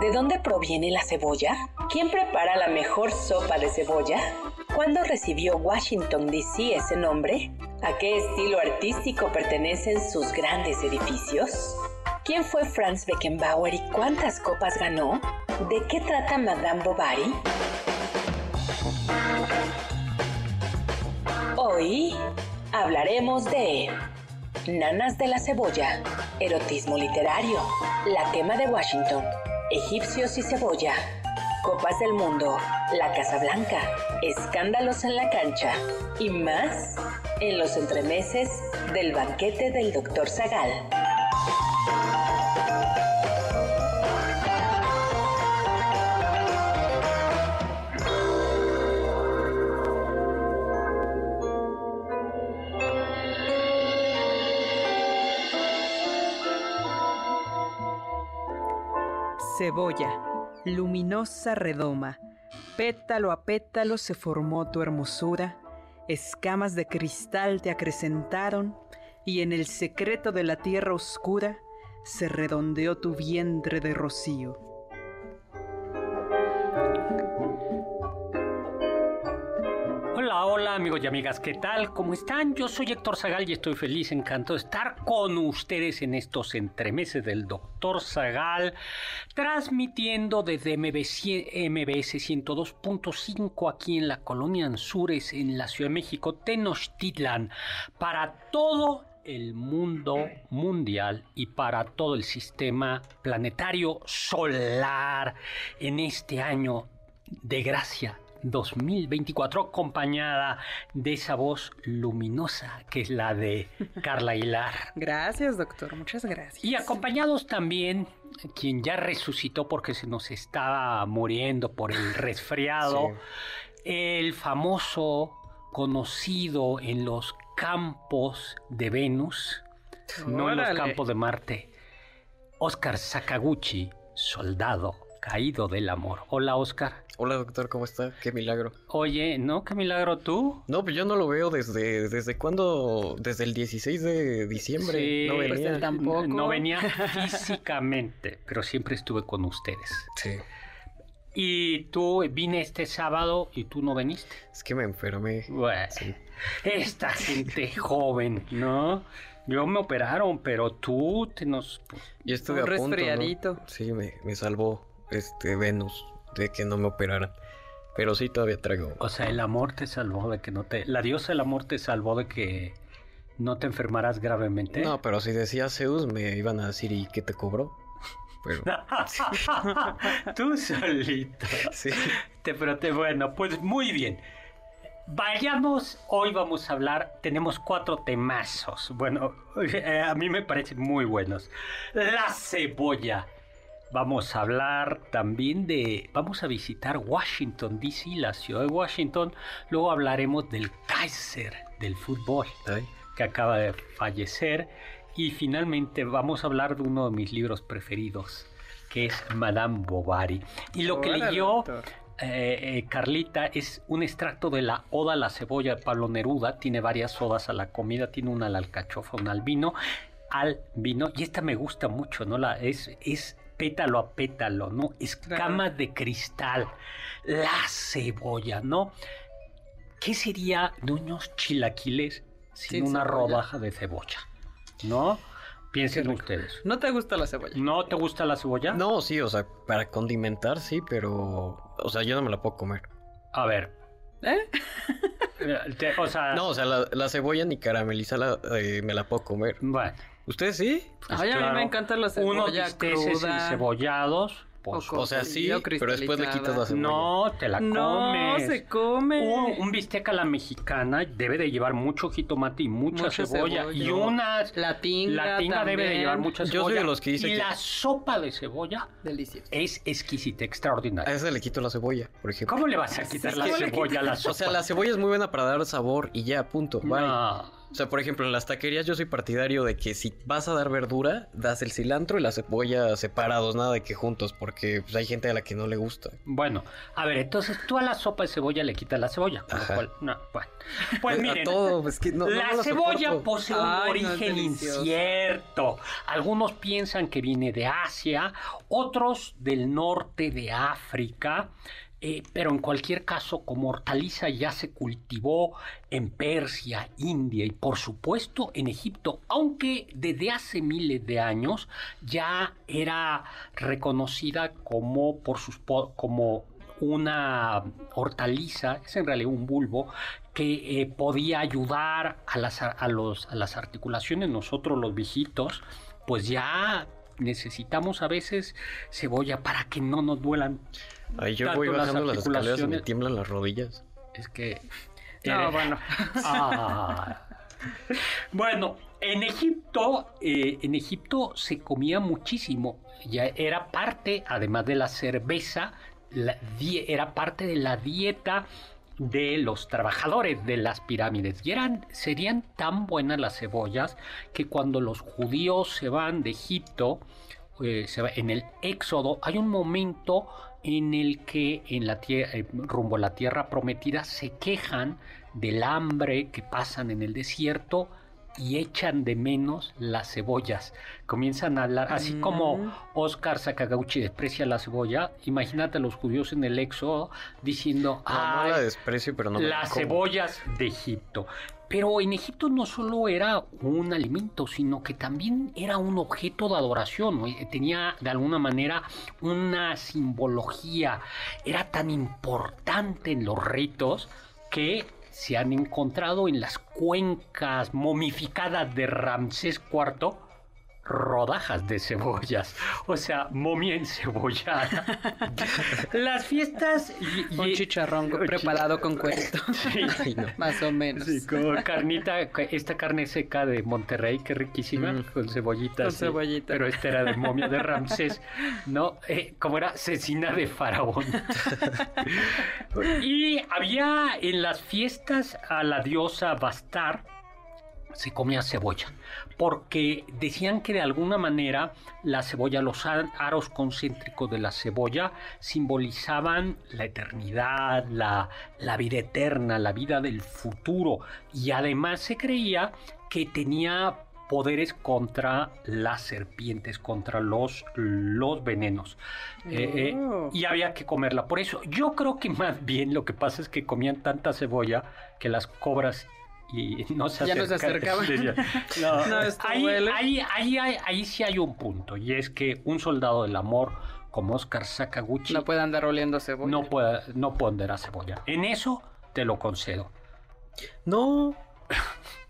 ¿De dónde proviene la cebolla? ¿Quién prepara la mejor sopa de cebolla? ¿Cuándo recibió Washington, D.C. ese nombre? ¿A qué estilo artístico pertenecen sus grandes edificios? ¿Quién fue Franz Beckenbauer y cuántas copas ganó? ¿De qué trata Madame Bovary? Hoy hablaremos de Nanas de la Cebolla, erotismo literario, la quema de Washington, egipcios y cebolla, Copas del Mundo, la Casa Blanca, escándalos en la cancha. Y más en los entremeses del banquete del Dr. Zagal. Cebolla, luminosa redoma, pétalo a pétalo se formó tu hermosura escamas de cristal te acrecentaron, y en el secreto de la tierra oscura se redondeó tu vientre de rocío. Hola, amigos y amigas, ¿qué tal? ¿Cómo están? Yo soy Héctor Zagal y estoy feliz, encantado de estar con ustedes en estos entremeses del Doctor Zagal, transmitiendo desde MBS 102.5 aquí en la colonia Anzures, en la Ciudad de México, Tenochtitlan, para todo el mundo mundial y para todo el sistema planetario solar en este año de gracia 2024, acompañada de esa voz luminosa que es la de Carla Hilar. Gracias, doctor, muchas gracias. Y acompañados también, quien ya resucitó porque se nos estaba muriendo por el resfriado, el famoso conocido en los campos de Venus, no en los campos de Marte, Oscar Sakaguchi, soldado caído del amor. Hola, Oscar. Hola, doctor, ¿cómo está? Qué milagro. Oye, ¿no? ¿Qué milagro tú? No, pues yo no lo veo desde, ¿desde cuándo? Desde el 16 de diciembre. Sí, no pues venía. tampoco. No venía físicamente, pero siempre estuve con ustedes. Sí. Y tú vine este sábado y tú no veniste. Es que me enfermé. Bueno, sí. esta gente joven, ¿no? Yo me operaron, pero tú te nos... Y estuve a punto, resfriadito. Sí, me, me salvó este Venus de que no me operaran. Pero sí todavía traigo. O sea, el amor te salvó de que no te. La diosa del amor te salvó de que no te enfermaras gravemente. No, pero si decía Zeus, me iban a decir, ¿y qué te cobró? Pero. Tú solito. Sí. Te, pero te, bueno, pues muy bien. Vayamos, hoy vamos a hablar, tenemos cuatro temazos. Bueno, eh, a mí me parecen muy buenos. La cebolla Vamos a hablar también de, vamos a visitar Washington, D.C., la ciudad de Washington. Luego hablaremos del Kaiser del fútbol, que acaba de fallecer. Y finalmente vamos a hablar de uno de mis libros preferidos, que es Madame Bovary. Y lo que leyó eh, eh, Carlita es un extracto de la Oda a la cebolla de Pablo Neruda. Tiene varias odas a la comida, tiene una al alcachofa, una al vino al vino y esta me gusta mucho, ¿no? La, es, es pétalo a pétalo, ¿no? Escamas de cristal, la cebolla, ¿no? ¿Qué sería de unos chilaquiles sin, una rodaja de cebolla? ¿No? Piensen ustedes. ¿No te gusta la cebolla? ¿No te gusta la cebolla? No, sí, o sea, para condimentar sí, pero... O sea, yo no me la puedo comer. A ver. ¿Eh? o sea... No, o sea, la, cebolla ni caramelizada eh, me la puedo comer. Bueno. ¿Ustedes sí? Pues a mí me encantan las cebollas crudas. y cebollados. o, sea, sí, pero después le quitas la cebolla. No, te la comes. No, se come. un bistec a la mexicana debe de llevar mucho jitomate y mucha, cebolla. Y una... La tinga La tinga debe de llevar mucha cebolla. Yo soy de los que dice y que... la sopa de cebolla Delicioso. es exquisita, A extraordinaria. esa le quito la cebolla, por ejemplo. ¿Cómo le vas a quitar la ¿cómo le cebolla a la sopa? O sea, la cebolla es muy buena para dar sabor y ya, punto. Bye. No. O sea, por ejemplo, en las taquerías yo soy partidario de que si vas a dar verdura, das el cilantro y la cebolla separados, nada de que juntos, porque pues, hay gente a la que no le gusta. Bueno, a ver, entonces tú a la sopa de cebolla le quitas la cebolla, con lo Ajá. cual, no, bueno. Pues a miren, todo, es que no, no la cebolla soporto. posee un Ay, origen incierto. Algunos piensan que viene de Asia, otros del norte de África. Eh, pero en cualquier caso, como hortaliza ya se cultivó en Persia, India y por supuesto en Egipto, aunque desde hace miles de años ya era reconocida como por sus como una hortaliza, es en realidad un bulbo, que eh, podía ayudar a las, a, los, a las articulaciones. Nosotros los viejitos, pues ya necesitamos a veces cebolla para que no nos duelan. Ay, yo voy bajando las escaleras y me tiemblan las rodillas. Es que... No, eres- bueno. Ah. Bueno, en Egipto, eh, en Egipto se comía muchísimo. Ya era parte, además de la cerveza, la era parte de la dieta de los trabajadores de las pirámides. Y eran, serían tan buenas las cebollas que cuando los judíos se van de Egipto, eh, en el éxodo, hay un momento en el que en la tie- eh, rumbo a la tierra prometida se quejan del hambre que pasan en el desierto y echan de menos las cebollas. Comienzan a hablar, así Mm. como Oscar Sakaguchi desprecia la cebolla, imagínate a los judíos en el éxodo diciendo, No, no "Ay, la desprecio, pero no las cebollas de Egipto. Pero en Egipto no solo era un alimento, sino que también era un objeto de adoración. ¿no? Eh, Tenía de alguna manera una simbología. Era tan importante en los ritos que se han encontrado en las cuencas momificadas de Ramsés IV rodajas de cebollas, o sea, momia encebollada. Las fiestas y, y- Un chicharrón un preparado con cuerito. Sí. No. Más o menos. Sí, como carnita, esta carne seca de Monterrey, que riquísima, Mm. con cebollita. Con sí. cebollita. Pero esta era de momia de Ramsés, ¿no? Eh, como era cecina de faraón. y había en las fiestas a la diosa Bastar, se comía cebolla, porque decían que de alguna manera la cebolla, los ar- aros concéntricos de la cebolla simbolizaban la eternidad, la, la vida eterna, la vida del futuro, y además se creía que tenía poderes contra las serpientes, contra los, los venenos. Eh, eh, y había que comerla. Por eso, yo creo que más bien lo que pasa es que comían tanta cebolla que las cobras y no se Ya no se acercaban. acercaban. No, No, esto ahí, huele. ahí, ahí, ahí, ahí sí hay un punto, y es que un soldado del amor como Oscar Sakaguchi No puede andar oliendo cebolla. no puede, no pondrá cebolla. En eso te lo concedo. No,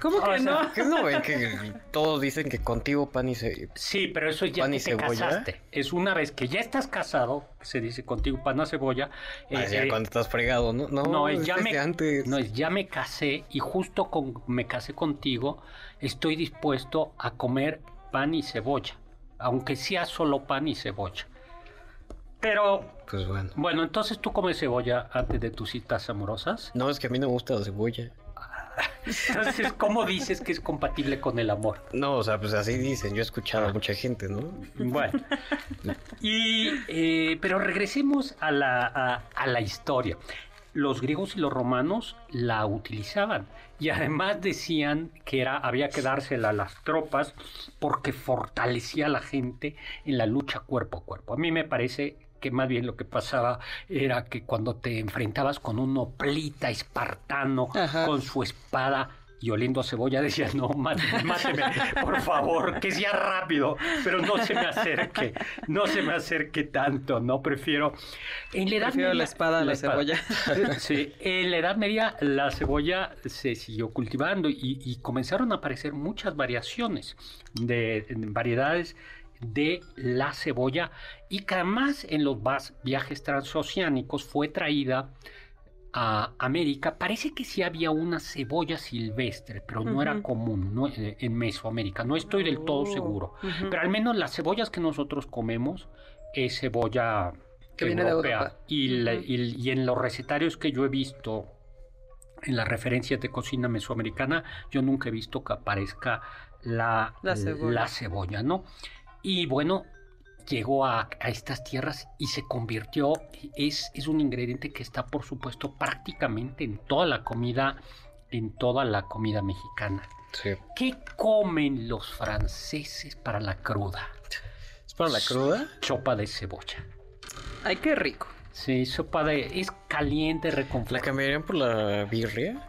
¿Cómo O que sea, no? ¿qué no ven que todos dicen que contigo pan y se... Sí, pero eso ya ¿Pan que y te cebolla? casaste. Es una vez que ya estás casado, se dice contigo pan a cebolla. Ah, eh, ya eh, cuando estás fregado, ¿no? No, No, es ya me, antes. no, es ya me casé y justo con me casé contigo, estoy dispuesto a comer pan y cebolla, aunque sea solo pan y cebolla. Pero, Pues bueno. bueno, entonces tú comes cebolla antes de tus citas amorosas. No, es que a mí no me gusta la cebolla. Entonces, ¿cómo dices que es compatible con el amor? No, o sea, pues así dicen. Yo he escuchado a mucha gente, ¿no? Bueno, y, eh, pero regresemos a la, a, a la historia. Los griegos y los romanos la utilizaban y además decían que era, había que dársela a las tropas porque fortalecía a la gente en la lucha cuerpo a cuerpo. A mí me parece que más bien lo que pasaba era que cuando te enfrentabas con un hoplita espartano Ajá. con su espada y oliendo a cebolla decías, no, máteme, máteme, por favor, que sea rápido, pero no se me acerque, no se me acerque tanto, no, prefiero... En la Edad Prefiero la Media- espada a la cebolla. Sí, en la Edad Media la cebolla se siguió cultivando y, y comenzaron a aparecer muchas variaciones de, de variedades de la cebolla y que además en los viajes transoceánicos fue traída a América, parece que sí había una cebolla silvestre, pero no era común no, eh, en Mesoamérica. No estoy del todo seguro. Pero al menos las cebollas que nosotros comemos es cebolla que viene de Europa. Y, y, en los recetarios que yo he visto, en las referencias de cocina mesoamericana, yo nunca he visto que aparezca la, la, cebolla. la cebolla, ¿no? Y bueno, llegó a, estas tierras y se convirtió, es, es un ingrediente que está por supuesto prácticamente en toda la comida, en toda la comida mexicana. ¿Qué comen los franceses para la cruda? ¿Es para la cruda? Sopa de cebolla. Ay, qué rico. Sí, sopa de... es caliente, reconfortante. ¿La cambiarían por la birria?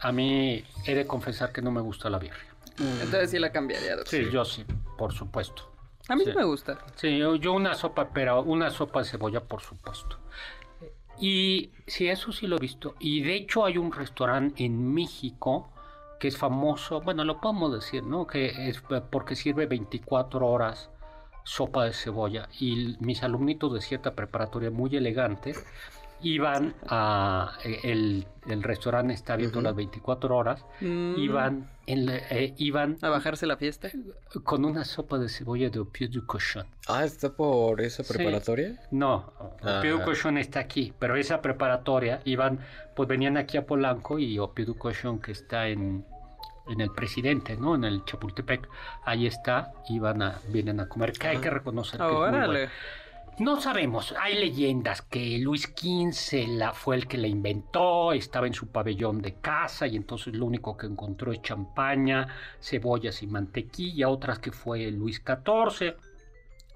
A mí he de confesar que no me gusta la birria. Entonces sí la cambiaría, doctor. Sí, yo sí, por supuesto. A mí sí. me gusta. Sí, yo, una sopa, pero una sopa de cebolla, por supuesto. Y sí, eso sí lo he visto. Y de hecho hay un restaurante en México que es famoso, bueno, lo podemos decir, ¿no? Que es porque sirve 24 horas sopa de cebolla. Y mis alumnitos de cierta preparatoria muy elegante iban a el, el restaurante está abierto las 24 horas mm. iban en eh, iban a bajarse la fiesta con una sopa de cebolla de pied du cochon ah está por esa preparatoria no ah. pied du cochon está aquí pero esa preparatoria iban pues venían aquí a Polanco y pied du cochon que está en en el presidente, ¿no? En el Chapultepec, ahí está, iban a, vienen a comer, que hay que reconocer que es muy bueno. No sabemos, hay leyendas que Luis XV la, fue el que la inventó, estaba en su pabellón de casa y entonces lo único que encontró es champaña, cebollas y mantequilla, otras que fue Luis XIV.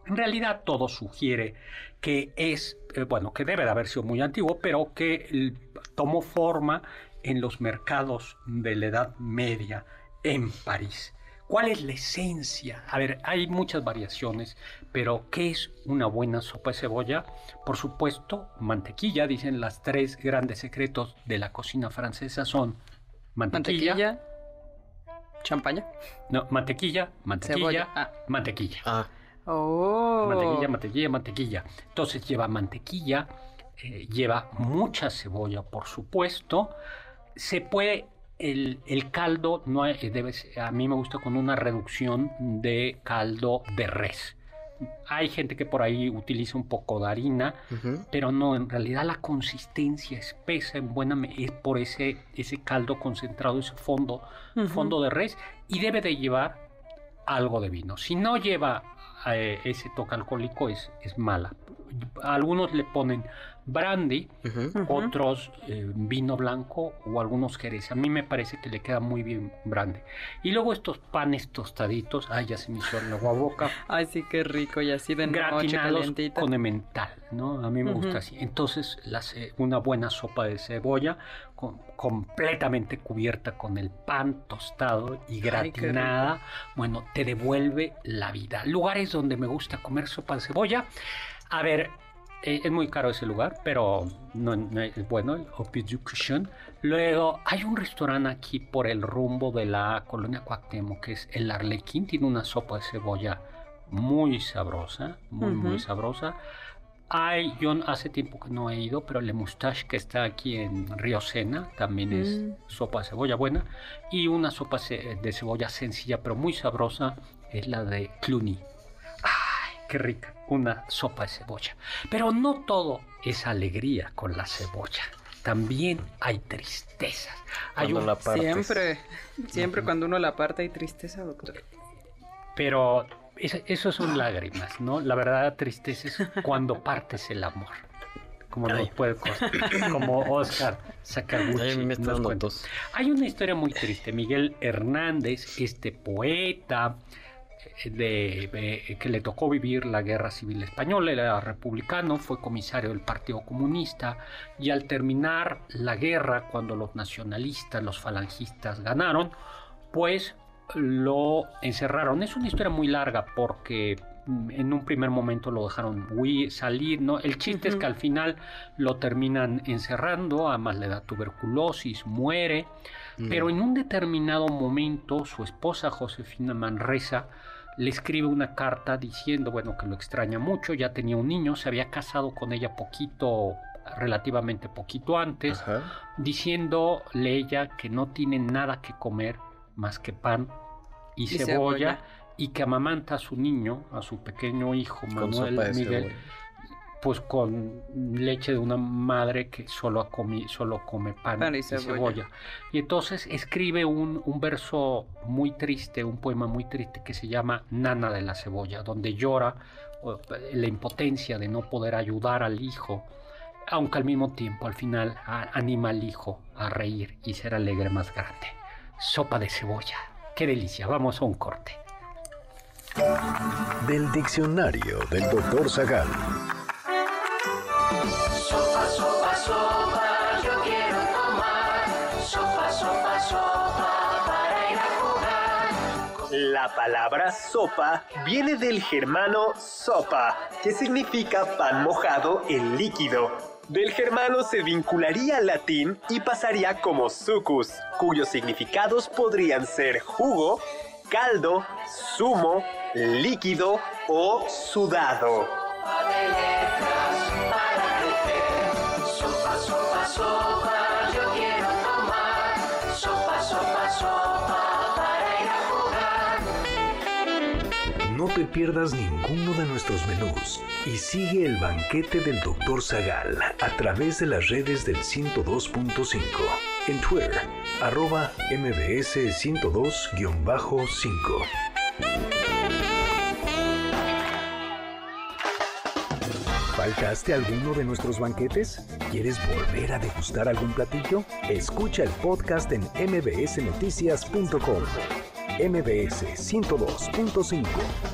En realidad todo sugiere que es, eh, bueno, que debe de haber sido muy antiguo, pero que tomó forma en los mercados de la Edad Media en París. ¿Cuál es la esencia? A ver, hay muchas variaciones, pero ¿qué es una buena sopa de cebolla? Por supuesto, mantequilla, dicen las tres grandes secretos de la cocina francesa son mantequilla, champaña. No, mantequilla, mantequilla, ah. mantequilla. Ah. Oh. Mantequilla, mantequilla, mantequilla. Entonces lleva mantequilla, eh, lleva mucha cebolla, por supuesto. Se puede el, caldo no debe a mí me gusta con una reducción de caldo de res. Hay gente que por ahí utiliza un poco de harina, pero no, en realidad la consistencia espesa en buena es por ese, ese caldo concentrado, ese fondo, fondo de res, y debe de llevar algo de vino. Si no lleva eh, ese toque alcohólico es, es mala. Algunos le ponen brandy, otros eh, vino blanco o algunos jerez. A mí me parece que le queda muy bien brandy. Y luego estos panes tostaditos, ay, ya se me hizo la boca. ay, sí, qué rico, y así de noche calientita. con emmental, ¿no? A mí me gusta así. Entonces, una buena sopa de cebolla completamente cubierta con el pan tostado y gratinada, bueno, te devuelve la vida. Lugares donde me gusta comer sopa de cebolla. A ver, eh, es muy caro ese lugar, pero no, es bueno, el Cushion. Luego hay un restaurante aquí por el rumbo de la colonia Cuauhtémoc que es el Arlequín, tiene una sopa de cebolla muy sabrosa, muy, muy sabrosa. Hay, yo hace tiempo que no he ido, pero Le Moustache que está aquí en Río Sena también es mm. sopa de cebolla buena. Y una sopa de cebolla sencilla pero muy sabrosa es la de Cluny qué rica, una sopa de cebolla. Pero no todo es alegría con la cebolla. También hay tristezas. Hay la siempre, siempre cuando uno la parte hay tristeza, doctor. Pero eso, son lágrimas, ¿no? La verdad tristeza es cuando partes el amor. Como no puede como Oscar Sakaguchi. Hay una historia muy triste. Miguel Hernández, este poeta, de, que le tocó vivir la guerra civil española, era republicano, fue comisario del Partido Comunista y al terminar la guerra, cuando los nacionalistas, los falangistas ganaron, pues lo encerraron. Es una historia muy larga porque mm, en un primer momento lo dejaron huir, salir, ¿no? El chiste es que al final lo terminan encerrando, además le da tuberculosis, muere, mm. pero en un determinado momento su esposa Josefina Manresa le escribe una carta diciendo, bueno, que lo extraña mucho, ya tenía un niño, se había casado con ella poquito, relativamente poquito antes, diciéndole ella que no tiene nada que comer más que pan y, cebolla, y que amamanta a su niño, a su pequeño hijo Manuel Miguel, pues con leche de una madre que solo, solo come pan, y, cebolla. y, entonces escribe un, un, verso muy triste, un poema muy triste que se llama Nana de la cebolla, donde llora la impotencia de no poder ayudar al hijo, aunque al mismo tiempo al final anima al hijo a reír y ser alegre más grande. Sopa de cebolla, qué delicia, vamos a un corte. Del diccionario del doctor Zagal. La palabra sopa viene del germano sopa, que significa pan mojado en líquido. Del germano se vincularía al latín y pasaría como sucus, cuyos significados podrían ser jugo, caldo, zumo, líquido o sudado. No te pierdas ninguno de nuestros menús y sigue el banquete del Dr. Zagal a través de las redes del 102.5 en Twitter, arroba mbs 102-5. ¿Faltaste alguno de nuestros banquetes? ¿Quieres volver a degustar algún platillo? Escucha el podcast en mbsnoticias.com. MBS 102.5.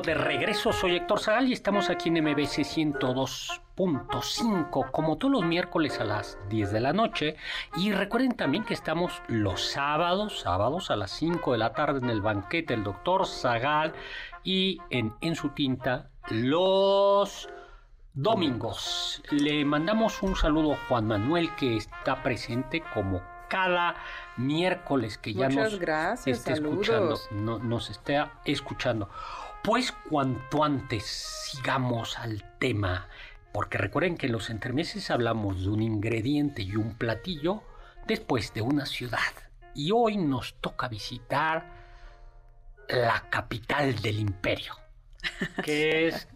de regreso, soy Héctor Zagal y estamos aquí en MBC 102.5, como todos los miércoles a las 10 de la noche. Y recuerden también que estamos los sábados, sábados a las 5 de la tarde en el banquete del doctor Zagal y en, en su tinta los domingos. Le mandamos un saludo a Juan Manuel que está presente como cada miércoles que ya nos gracias, escuchando, nos está escuchando. Pues cuanto antes sigamos al tema, porque recuerden que en los entremeses hablamos de un ingrediente y un platillo después de una ciudad. Y hoy nos toca visitar la capital del imperio, que es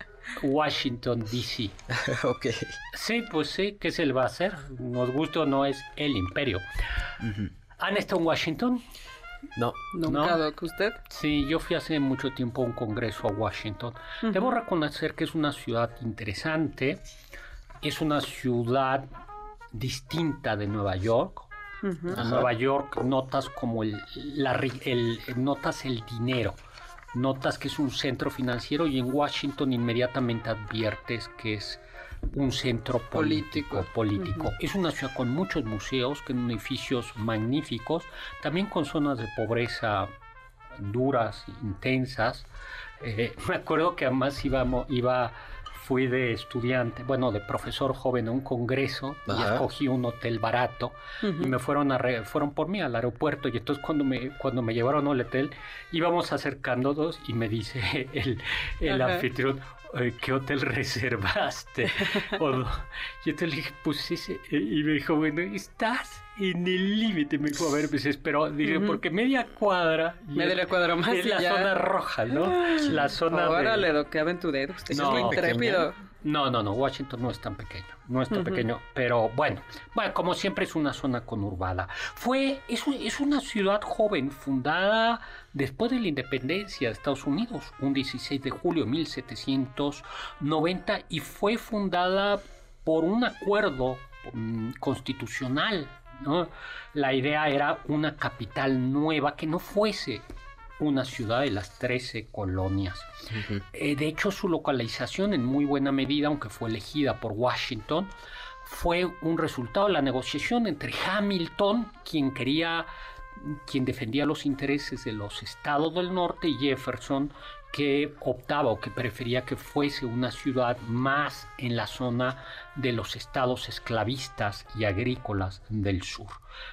Washington, D.C. ok. Sí, pues sí, ¿qué se le va a hacer? Nos gusta o no es el imperio. ¿Han estado en Washington? No. ¿Nunca, ¿No? usted? Sí, yo fui hace mucho tiempo a un congreso a Washington. Debo reconocer que es una ciudad interesante, es una ciudad distinta de Nueva York. En Nueva York notas como el, el, notas el dinero, notas que es un centro financiero y en Washington inmediatamente adviertes que es un centro político. político. Es una ciudad con muchos museos, con edificios magníficos, también con zonas de pobreza duras, intensas. Eh, me acuerdo que además íbamos, iba, fui de estudiante, bueno, de profesor joven a un congreso y escogí un hotel barato y me fueron a fueron por mí al aeropuerto y entonces cuando me cuando me llevaron al hotel íbamos acercándonos y me dice el, el anfitrión, ¿qué hotel reservaste? yo te le dije, pues sí, y me dijo, bueno, estás en el límite. Me dijo, a ver, pues espero, dije, porque media cuadra. Media cuadra más. Es la zona roja, ¿no? La zona. Órale, lo que aventurero. Usted no, es muy intrépido. No, no, no, Washington no es tan pequeño, no es tan pequeño, pero bueno, bueno, como siempre es una zona conurbada. Fue, es, es una ciudad joven fundada después de la independencia de Estados Unidos, un 16 de julio de 1790, y fue fundada por un acuerdo mm, constitucional. ¿no? La idea era una capital nueva que no fuese una ciudad de las 13 colonias. Eh, de hecho, su localización en muy buena medida, aunque fue elegida por Washington, fue un resultado de la negociación entre Hamilton, quien quería quien defendía los intereses de los estados del norte y Jefferson que optaba o que prefería que fuese una ciudad más en la zona de los estados esclavistas y agrícolas del sur.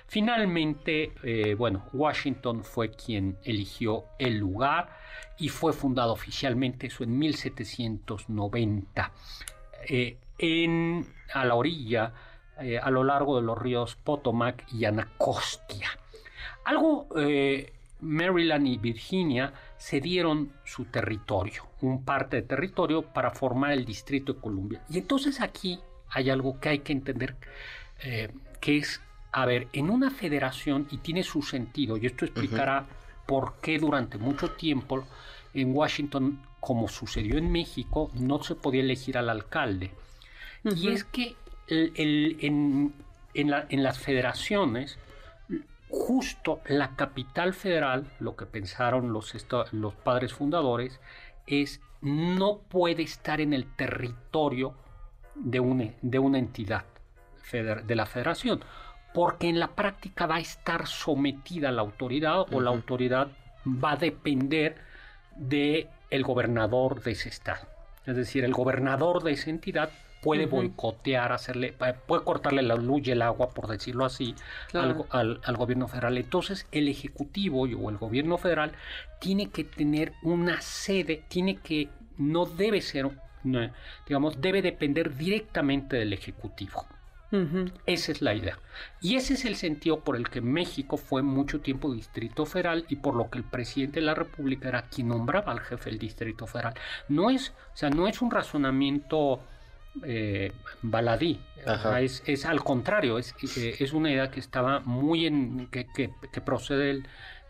Finalmente, eh, bueno, Washington fue quien eligió el lugar y fue fundado oficialmente eso en 1790 eh, en, a la orilla, eh, a lo largo de los ríos Potomac y Anacostia. Algo Maryland y Virginia cedieron su territorio, un parte de territorio para formar el Distrito de Columbia. Y entonces aquí hay algo que hay que entender, eh, que es, a ver, en una federación, y tiene su sentido, y esto explicará por qué durante mucho tiempo en Washington, como sucedió en México, no se podía elegir al alcalde. Y es que en, en las federaciones, justo la capital federal, lo que pensaron los, los padres fundadores, es no puede estar en el territorio de una, de una entidad de la federación, porque en la práctica va a estar sometida a la autoridad o la autoridad va a depender de el gobernador de ese estado. Es decir, el gobernador de esa entidad puede boicotear, hacerle, puede cortarle la luz y el agua, por decirlo así, al, gobierno federal. Entonces, el Ejecutivo o el gobierno federal tiene que tener una sede, tiene que, no debe ser, digamos, debe depender directamente del Ejecutivo. Esa es la idea. Y ese es el sentido por el que México fue mucho tiempo distrito federal y por lo que el presidente de la República era quien nombraba al jefe del distrito federal. No es, o sea, no es un razonamiento eh, baladí. Es, al contrario, es, eh, es, una idea que estaba muy en. que, que, procede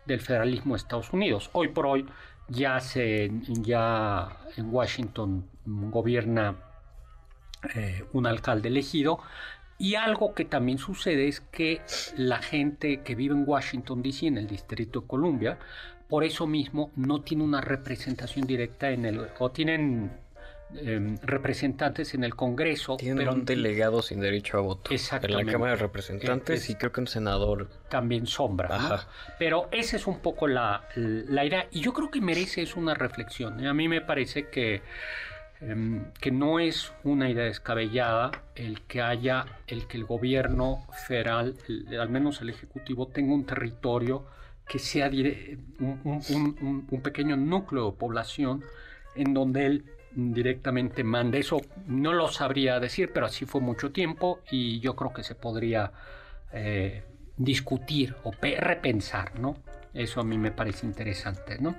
del, federalismo de Estados Unidos. Hoy por hoy ya se ya en Washington gobierna eh, un alcalde elegido. Y algo que también sucede es que la gente que vive en Washington DC, en el Distrito de Columbia, por eso mismo no tiene una representación directa en el, o tienen Em, representantes en el Congreso. Tienen pero, un delegado sin derecho a voto. Exactamente. En la Cámara de Representantes y creo que un senador. También sombra. Pero esa es un poco la, la, idea. Y yo creo que merece es una reflexión. A mí me parece que, que no es una idea descabellada el que haya, el que el gobierno federal, al menos el Ejecutivo, tenga un territorio que sea un pequeño núcleo de población en donde él directamente manda. Eso no lo sabría decir, pero así fue mucho tiempo y yo creo que se podría eh, discutir o repensar, ¿no? Eso a mí me parece interesante, ¿no?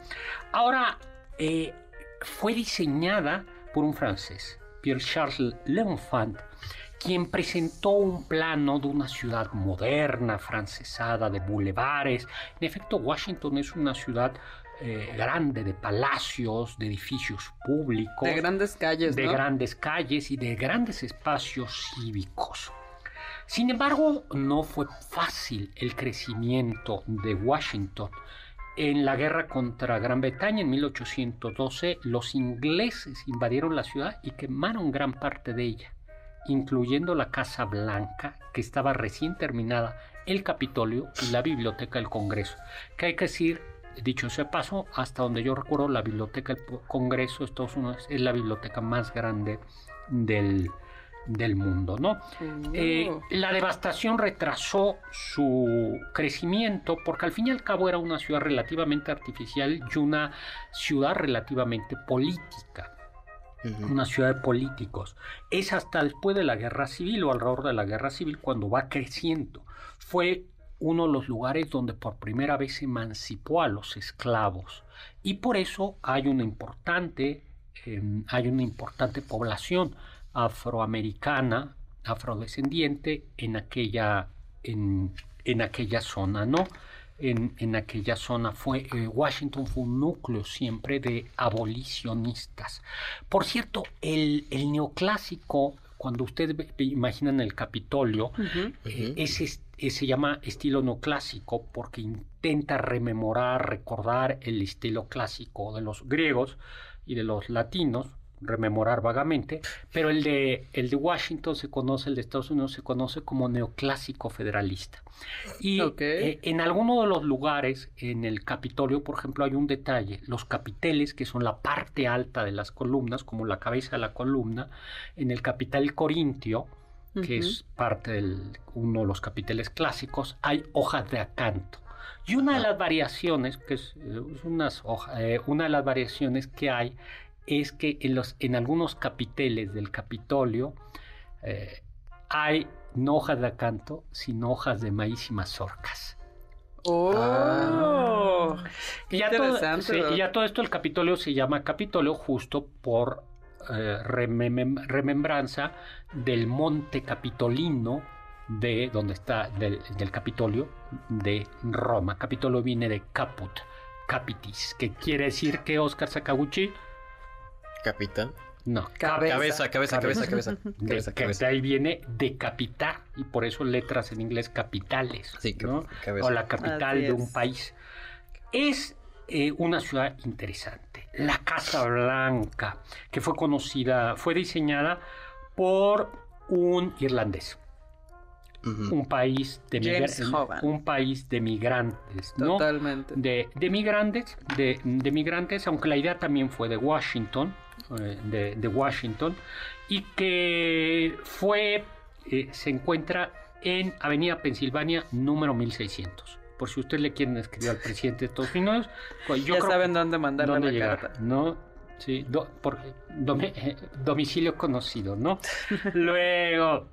Ahora, eh, fue diseñada por un francés, Pierre-Charles L'Enfant, quien presentó un plano de una ciudad moderna, francesada, de bulevares. En efecto, Washington es una ciudad eh, grande de palacios, de edificios públicos. De grandes calles. De grandes calles y de grandes espacios cívicos. Sin embargo, no fue fácil el crecimiento de Washington. En la guerra contra Gran Bretaña en 1812, los ingleses invadieron la ciudad y quemaron gran parte de ella, incluyendo la Casa Blanca, que estaba recién terminada, el Capitolio y la Biblioteca del Congreso. Que hay que decir, dicho sea paso, hasta donde yo recuerdo, la Biblioteca del Congreso de Estados Unidos es la biblioteca más grande del, ¿no? Eh, la devastación retrasó su crecimiento porque al fin y al cabo era una ciudad relativamente artificial y una ciudad relativamente política. Una ciudad de políticos. Es hasta después de la guerra civil o alrededor de la guerra civil cuando va creciendo. Fue uno de los lugares donde por primera vez se emancipó a los esclavos y por eso hay una importante, em, hay una importante población afroamericana, afrodescendiente en aquella, en, aquella zona, ¿no? En, aquella zona fue eh, Washington fue un núcleo siempre de abolicionistas. Por cierto, el, el neoclásico cuando ustedes imaginan el Capitolio, eh, eh, se llama estilo neoclásico porque intenta rememorar, recordar el estilo clásico de los griegos y de los latinos, rememorar vagamente, pero el de, el de Washington se conoce, el de Estados Unidos se conoce como neoclásico federalista. Y eh, en alguno de los lugares, en el Capitolio, por ejemplo, hay un detalle, los capiteles, que son la parte alta de las columnas, como la cabeza de la columna, en el capital corintio, que es parte de uno de los capiteles clásicos, hay hojas de acanto. Y una de las variaciones, que es, eh, es unas hoja- eh, una de las variaciones que hay es que en, los, en algunos capiteles del Capitolio eh, hay no hojas de acanto, sino hojas de maíz y mazorcas. ¡Oh! Qué Y ya, todo, interesante. sí, y ya todo esto, el Capitolio se llama Capitolio justo por eh, remem- remembranza del monte capitolino de donde está del, del Capitolio de Roma. Capitolio viene de caput, capitis, que quiere decir que Oscar Sakaguchi, Capitán. no, Cabeza. Cabeza, cabeza, cabeza, cabeza. de, Cabeza, de ahí viene decapitar y por eso letras en inglés capitales, Sí, que- ¿no? cabeza. o la capital de un país. Es eh, una ciudad interesante. La Casa Blanca, que fue conocida, fue diseñada por un irlandés, un país de James migra- Hovan. un país de migrantes, ¿no? Totalmente. de, de migrantes, de, de migrantes, aunque la idea también fue de Washington, de, de Washington, y que fue, eh, se encuentra en Avenida Pensilvania número 1600. Por si usted le quieren escribir al presidente de Estados Unidos, pues yo ya creo saben dónde mandarle dónde la llegar, carta. ¿no? Sí, do- por, eh, domicilio conocido, ¿no? Luego,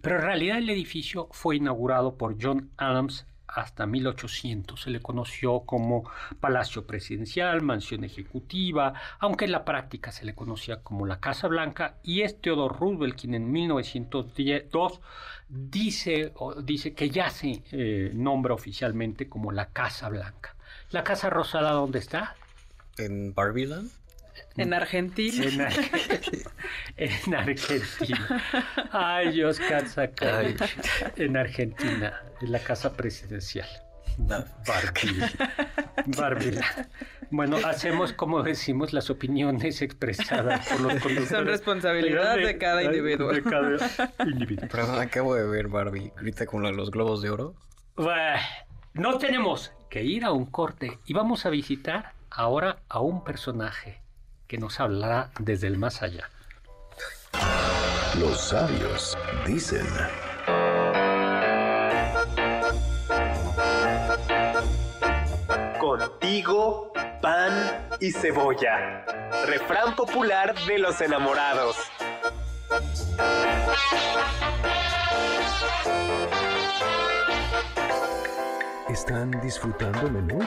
pero en realidad el edificio fue inaugurado por John Adams hasta 1800. Se le conoció como Palacio Presidencial, Mansión Ejecutiva, aunque en la práctica se le conocía como la Casa Blanca, y es Theodore Roosevelt quien en 1902 dice, dice que ya se eh, nombra oficialmente como la Casa Blanca. ¿La Casa Rosada dónde está? En Barbieland. En Argentina. En, Ar- en Argentina. Ay, Oscar Sakaguchi. En Argentina, en la casa presidencial. Barbie. Barbie. Bueno, hacemos como decimos las opiniones expresadas por los conductores. Son responsabilidad de cada individuo. De cada individuo. Perdón, acabo de ver Barbie ahorita con lo de los globos de oro. Bueno, no tenemos que ir a un corte y vamos a visitar ahora a un personaje que nos hablará desde el más allá. Los sabios dicen. Contigo, pan y cebolla. Refrán popular de los enamorados. ¿Están disfrutando el menú?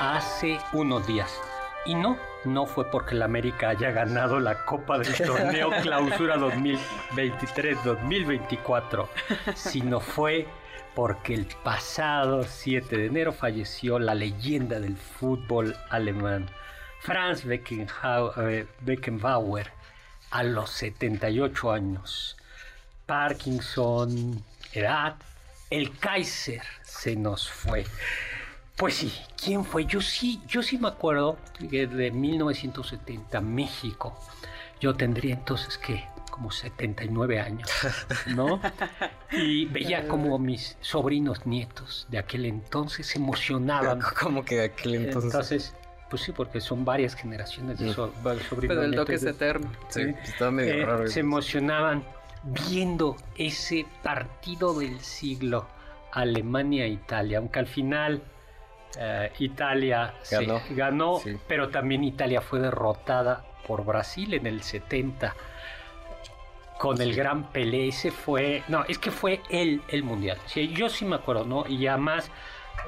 Hace unos días. Y no, no fue porque el América haya ganado la Copa del Torneo Clausura 2023-2024, sino fue porque el pasado 7 de enero falleció la leyenda del fútbol alemán, Franz eh, Beckenbauer, a los 78 años. Parkinson, edad, el Kaiser se nos fue. Pues sí, ¿quién fue? Yo sí, yo sí me acuerdo que de 1970, México. Yo tendría entonces que como 79 años, ¿no? Y veía como mis sobrinos nietos de aquel entonces se emocionaban. Como que de aquel entonces. Entonces, pues sí, porque son varias generaciones de Mm. so- varios sobrinos Pero el toque nietos es eterno. sí, estaba medio eh, raro. se emocionaban viendo ese partido del siglo Alemania-Italia, aunque al final Eh, Italia sí, Ganó. ganó, Sí. pero también Italia fue derrotada por Brasil en el 70 con el gran Pelé. Ese fue, no, es que fue el, el mundial. Sí, yo sí me acuerdo, ¿no? Y además,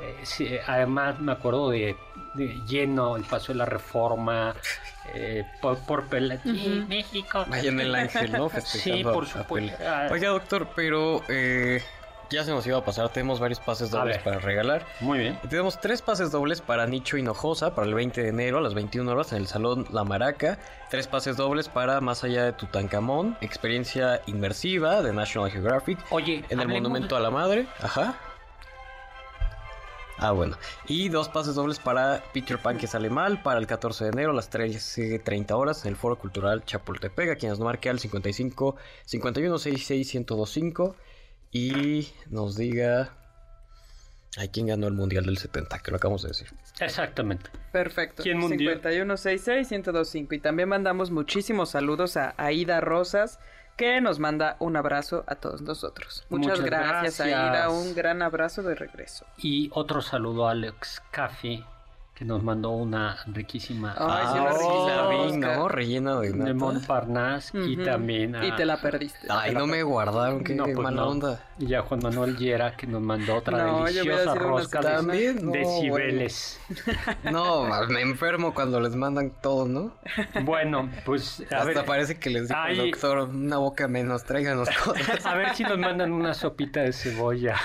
eh, sí, además me acuerdo de, de lleno el paso de la reforma eh, por, por Pelé. Sí, México. Vaya en el ángel, ¿no? Sí, por supuesto. Oiga, doctor, pero eh, ya se nos iba a pasar. Tenemos varios pases dobles para regalar. Muy bien. Tenemos tres pases dobles para Nicho Hinojosa para el 20 de enero a las 21 horas en el Salón La Maraca. Tres pases dobles para Más allá de Tutankamón, experiencia inmersiva de National Geographic Oye, en el Monumento a la Madre. Ajá. Ah, bueno. Y dos pases dobles para Peter Pan que sale mal para el 14 de enero a las 13.30 horas en el Foro Cultural Chapultepec. A quienes nos marque al 55 51 66 1025 y nos diga. Ay, ¿quién ganó el Mundial del 70? Que lo acabamos de decir. Exactamente. Perfecto. ¿Quién mundial? 5166-1025. Y también mandamos muchísimos saludos a Aida Rosas, que nos manda un abrazo a todos nosotros. Muchas, Muchas gracias, gracias. Aida. Un gran abrazo de regreso. Y otro saludo a Alex Café, que nos mandó una riquísima Ay, sí, Ah, una sí, riquísima vi. ¿no? Rellena de de. Montparnasse y también a, Y te la perdiste. Ay, no me guardaron, qué No, pues mala no. onda. y a Juan Manuel Llera, que nos mandó otra No, deliciosa rosca de También, no, decibeles. No, me enfermo cuando les mandan todo, ¿no? Bueno, pues a Hasta ver, parece que les dijo el Ay. doctor, una boca menos, tráiganos cosas. a ver si nos mandan una sopita de cebolla.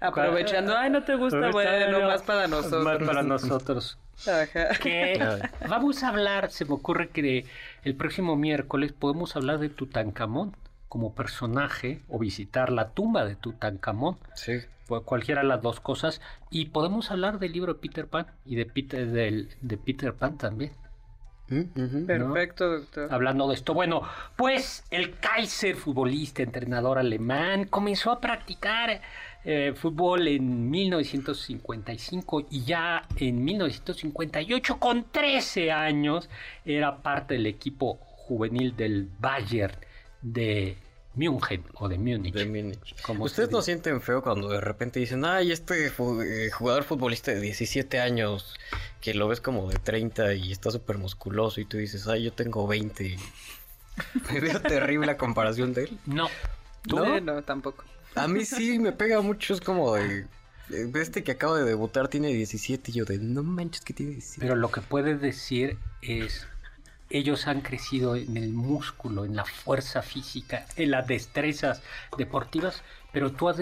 Aprovechando, ay, no te gusta, bueno, más para nosotros. Más para nosotros. Ajá. que Ay. vamos a hablar, se me ocurre que el próximo miércoles podemos hablar de Tutankamón como personaje o visitar la tumba de Tutankamón, Sí. pues cualquiera de las dos cosas, y podemos hablar del libro de Peter Pan y de Peter, del- de Peter Pan también. Perfecto, doctor. Hablando de esto, bueno, pues el Kaiser, futbolista, entrenador alemán, comenzó a practicar eh, fútbol en 1955 y ya en 1958, con 13 años, era parte del equipo juvenil del Bayern de München o de Múnich. De Múnich. como ¿Ustedes no sienten feo cuando de repente dicen, ay, este eh, jugador futbolista de 17 años, que lo ves como de 30 y está súper musculoso y tú dices, ay, yo tengo 20? Me veo terrible a comparación de él. No. ¿No? No, tampoco. A mí sí me pega mucho, es como de... Este que acaba de debutar tiene 17 y yo de, no manches que tiene 17. Pero lo que puedes decir es, ellos han crecido en el músculo, en la fuerza física, en las destrezas deportivas, pero tú has,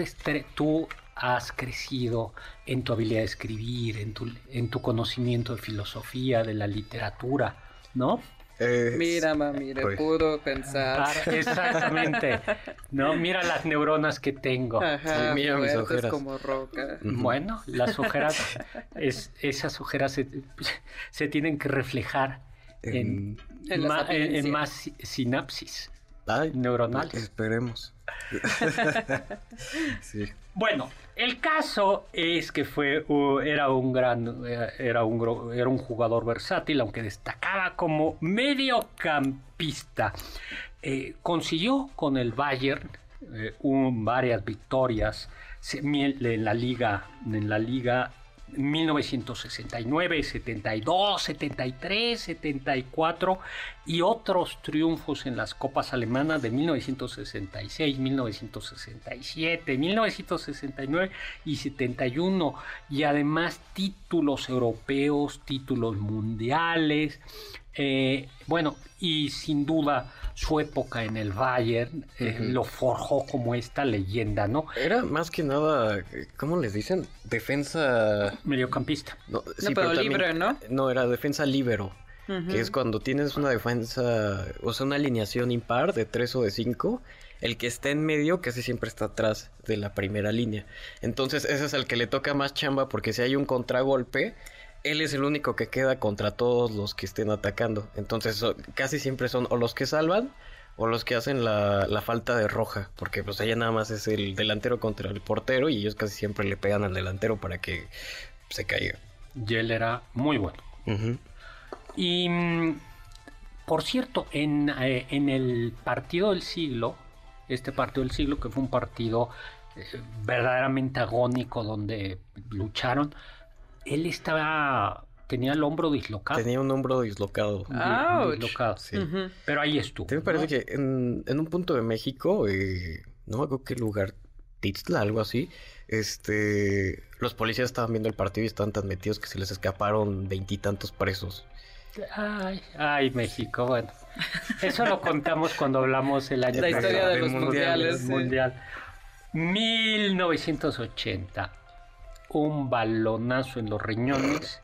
has crecido en tu habilidad de escribir, en tu, en tu conocimiento de filosofía, de la literatura, ¿no? Eh, Mira, mami, le pues. pudo pensar. Para- exactamente. No, mira las neuronas que tengo. Ajá, Sí, mira mis ojeras. como roca. Bueno, las ojeras, es, esas ojeras se, se tienen que reflejar en, En- En la ma- en- en sapiencia. más si- sinapsis Ay, neuronales. Esperemos. sí. Bueno, el caso es que fue uh, era un gran era un era un jugador versátil, aunque destacaba como mediocampista. Eh, consiguió con el Bayern eh, un- varias victorias en la liga en la liga 1969, 72, 73, 74 y otros triunfos en las copas alemanas de 1966, 1967, 1969 y 71 y además títulos europeos, títulos mundiales. Eh, bueno, y sin duda su época en el Bayern eh, lo forjó como esta leyenda, ¿no? Era más que nada, ¿cómo les dicen? Defensa... Mediocampista. No, No, pero libre, ¿no? No, era defensa libero. Que es cuando tienes una defensa, o sea, una alineación impar de 3 o de 5, el que está en medio casi siempre está atrás de la primera línea. Entonces ese es el que le toca más chamba porque si hay un contragolpe, él es el único que queda contra todos los que estén atacando. Entonces so- casi siempre son o los que salvan o los que hacen la, la falta de roja, porque pues allá nada más es el delantero contra el portero y ellos casi siempre le pegan al delantero para que se caiga. Y él era muy bueno. Y mm, por cierto, en, eh, en el partido del siglo, este partido del siglo, que fue un partido eh, verdaderamente agónico donde lucharon, él estaba, tenía el hombro dislocado. Tenía un hombro dislocado. Di- Ouch. dislocado. Sí. Pero ahí estuvo. También parece ¿no? que en, en un punto de México, eh, no me acuerdo qué lugar, Tizla, algo así, este, los policías estaban viendo el partido y estaban tan metidos que se les escaparon veintitantos presos. Ay, ay, México, bueno. Eso lo contamos cuando hablamos el año La historia de los mundial, mundiales. del sí. mundial. 1980. Un balonazo en los riñones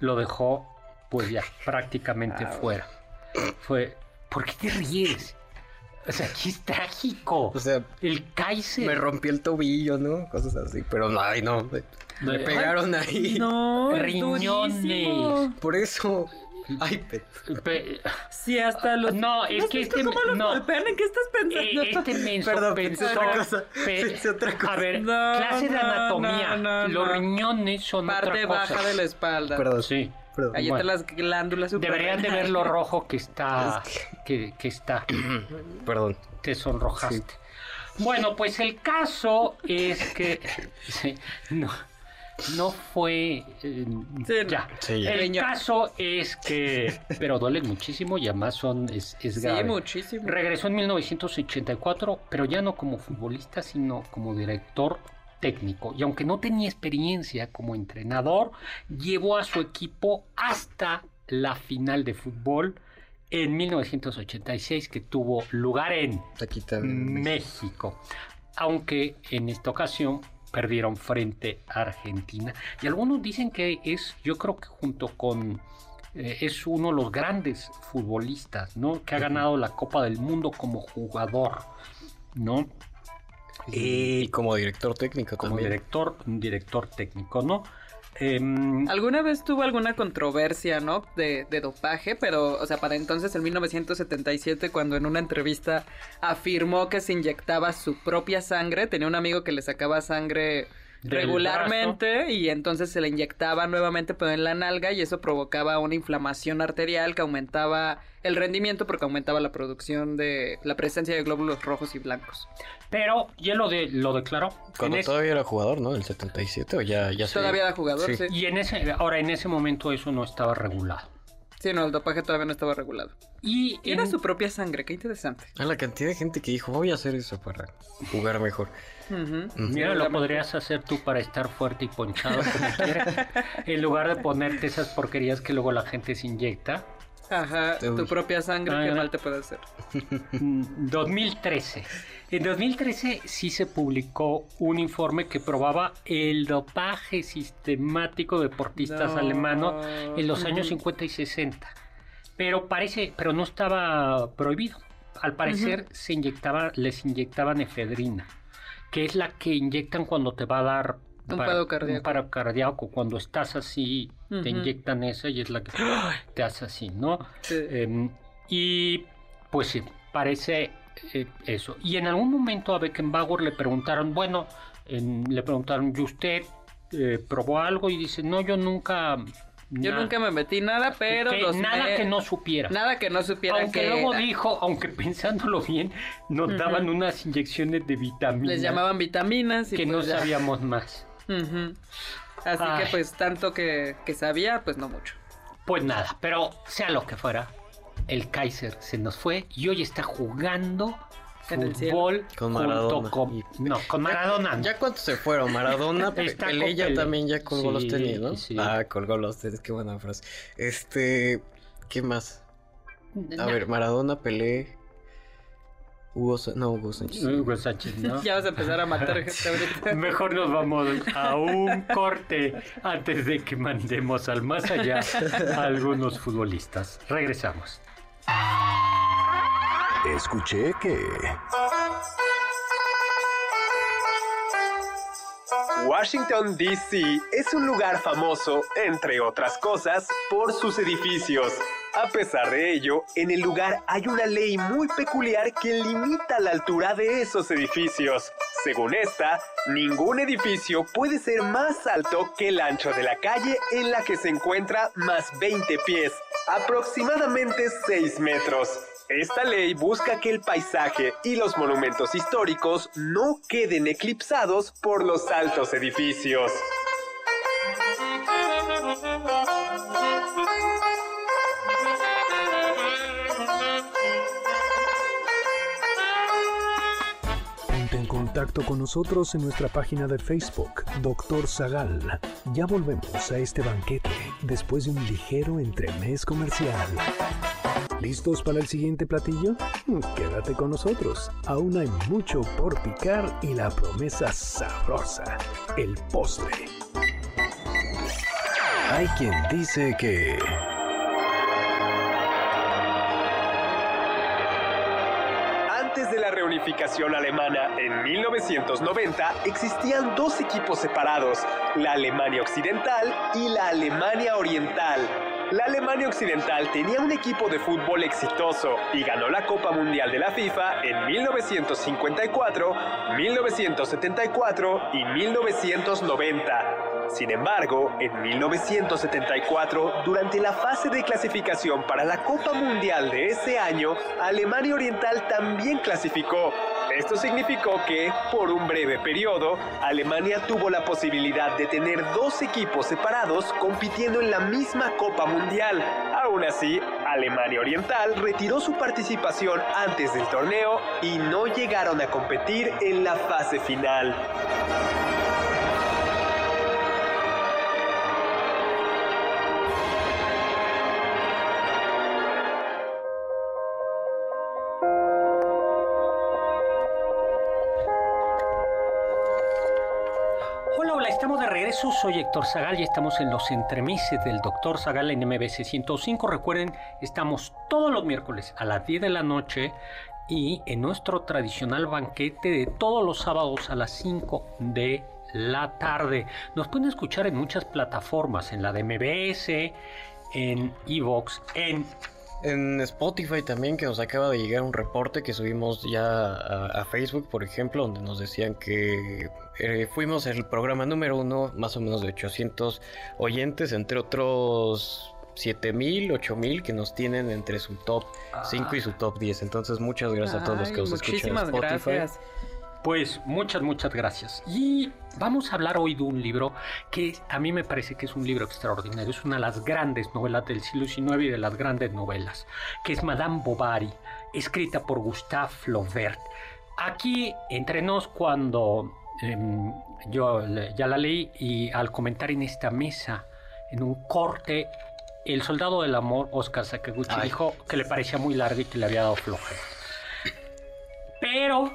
lo dejó, pues ya, prácticamente fuera. Fue. ¿Por qué te ríes? O sea, aquí es trágico. O sea, El Kaiser. me rompí el tobillo, ¿no? Cosas así, pero no, ay, no, me, pegaron ahí. No, es Riñones. durísimo. Por eso, ay, pe- Pe- Sí, hasta los... No, es ¿No que este- cómo los no. golpean? ¿En qué estás pensando? Eh, Este menso Perdón, pensé pensó- otra cosa, pe- pensé otra cosa. A ver, No, clase de anatomía. no, no, Los riñones son Parte otra cosa. baja de la espalda. perdón, Sí. perdón. Ahí Bueno. están las glándulas Deberían de ver lo rojo que está. Es Que, que está. Perdón. Te sonrojaste. Bueno, pues el caso es que. sí, no. No fue. eh, Sí, ya. Sí, ya. El caso es que. Pero duele muchísimo y además son, es, es Sí, muchísimo. Regresó en 1984, pero ya no como futbolista, sino como director técnico. Y aunque no tenía experiencia como entrenador, llevó a su equipo hasta la final de fútbol en 1986 que tuvo lugar en Aquí también. México. Aunque en esta ocasión perdieron frente a Argentina. Y algunos dicen que es, yo creo que junto con, eh, es uno de los grandes futbolistas, ¿no? Que ha ganado la Copa del Mundo como jugador, ¿no? Y como director técnico como también. director, director técnico, ¿no? Em, Alguna vez tuvo alguna controversia, ¿no? De, de dopaje, pero, o sea, para entonces, en 1977, cuando en una entrevista afirmó que se inyectaba su propia sangre, tenía un amigo que le sacaba sangre regularmente y entonces se le inyectaba nuevamente, pero en la nalga, y eso provocaba una inflamación arterial que aumentaba el rendimiento porque aumentaba la producción de la presencia de glóbulos rojos y blancos. pero ya lo, de, lo declaró. Cuando En ese- todavía era jugador, ¿no? El 77 o ya, ya se- Todavía era jugador, sí. y en ese, ahora en ese momento eso no estaba regulado. Sí, no, el dopaje todavía no estaba regulado. Y Era en- su propia sangre, qué interesante. A la cantidad de gente que dijo, voy a hacer eso para jugar mejor. Mira, lo podrías hacer tú para estar fuerte y ponchado como quieras. En lugar de ponerte esas porquerías que luego la gente se inyecta. Ajá, tu propia sangre, Ah, qué mal te puede hacer. Mm, 2013. En 2013 sí se publicó un informe que probaba el dopaje sistemático de deportistas No. alemanos en los años Ujú. 50 y 60. Pero parece, pero no estaba prohibido. Al parecer se inyectaba, les inyectaban efedrina, que es la que inyectan cuando te va a dar Un paro cardíaco. un paro cardíaco. Cuando estás así, te inyectan esa y es la que te hace así, ¿no? Sí. Em, y pues sí, parece eh, eso. Y en algún momento a Beckenbauer le preguntaron, bueno, en- le preguntaron, ¿y usted eh, probó algo? Y dice, no, yo nunca... Yo nunca me metí nada, pero que los nada me- que no supiera. Nada que no supiera aunque que luego dijo, aunque pensándolo bien, nos daban unas inyecciones de vitaminas les llamaban vitaminas y que no pues ya. sabíamos más. Así Ay. que pues tanto que, que sabía, pues no mucho. Pues nada, pero sea lo que fuera, el Kaiser se nos fue y hoy está jugando En el cielo. fútbol Con Maradona. con- Y- no, con Maradona. ¿Ya cuántos se fueron? Maradona, Pelé ya también ya colgó los tenis, ¿no? sí. Ah, colgó los tenis, qué buena frase. Este, ¿qué más? A ver, Maradona, Pelé, Hugo, Sa- no, Hugo Sánchez. Hugo Sánchez, ¿no? Ya vas a empezar a matar gente ahorita. Mejor nos vamos a un corte antes de que mandemos al más allá a algunos futbolistas. Regresamos. Escuché que... Washington, D.C. es un lugar famoso, entre otras cosas, por sus edificios. A pesar de ello, en el lugar hay una ley muy peculiar que limita la altura de esos edificios. Según esta, ningún edificio puede ser más alto que el ancho de la calle en la que se encuentra más 20 pies, aproximadamente 6 metros. Esta ley busca que el paisaje y los monumentos históricos no queden eclipsados por los altos edificios. Ponte en contacto con nosotros en nuestra página de Facebook, Doctor Zagal. Ya volvemos a este banquete después de un ligero entremés comercial. ¿Listos para el siguiente platillo? Quédate con nosotros. Aún hay mucho por picar y la promesa sabrosa, el postre. Hay quien dice que... Antes de la reunificación alemana en 1990 existían dos equipos separados, la Alemania Occidental y la Alemania Oriental. La Alemania Occidental tenía un equipo de fútbol exitoso y ganó la Copa Mundial de la FIFA en 1954, 1974 y 1990. Sin embargo, en 1974, durante la fase de clasificación para la Copa Mundial de ese año, Alemania Oriental también clasificó. Esto significó que, por un breve periodo, Alemania tuvo la posibilidad de tener dos equipos separados compitiendo en la misma Copa Mundial. Aún así, Alemania Oriental retiró su participación antes del torneo y no llegaron a competir en la fase final. Regreso. Soy Héctor Zagal y estamos en los entremeses del Doctor Zagal en MBC 105. Recuerden, estamos todos los miércoles a las 10 de la noche y en nuestro tradicional banquete de todos los sábados a las 5 de la tarde. Nos pueden escuchar en muchas plataformas, en la de MBS, en Evox, en En Spotify también, que nos acaba de llegar un reporte que subimos ya a, a Facebook, por ejemplo, donde nos decían que eh, fuimos el programa número uno, más o menos de 800 oyentes, entre otros 7000, 8000 que nos tienen entre su top 5 y su top 10. Entonces, muchas gracias a todos los que nos escuchan en Spotify. gracias. Pues muchas, muchas gracias. Y vamos a hablar hoy de un libro que a mí me parece que es un libro extraordinario. Es una de las grandes novelas del siglo XIX y de las grandes novelas, que es Madame Bovary, escrita por Gustave Flaubert. Aquí, entre nos, cuando em, yo ya la leí y al comentar en esta mesa, en un corte, el soldado del amor, Oscar Sakaguchi, Ay. dijo que le parecía muy largo y que le había dado flojera. Pero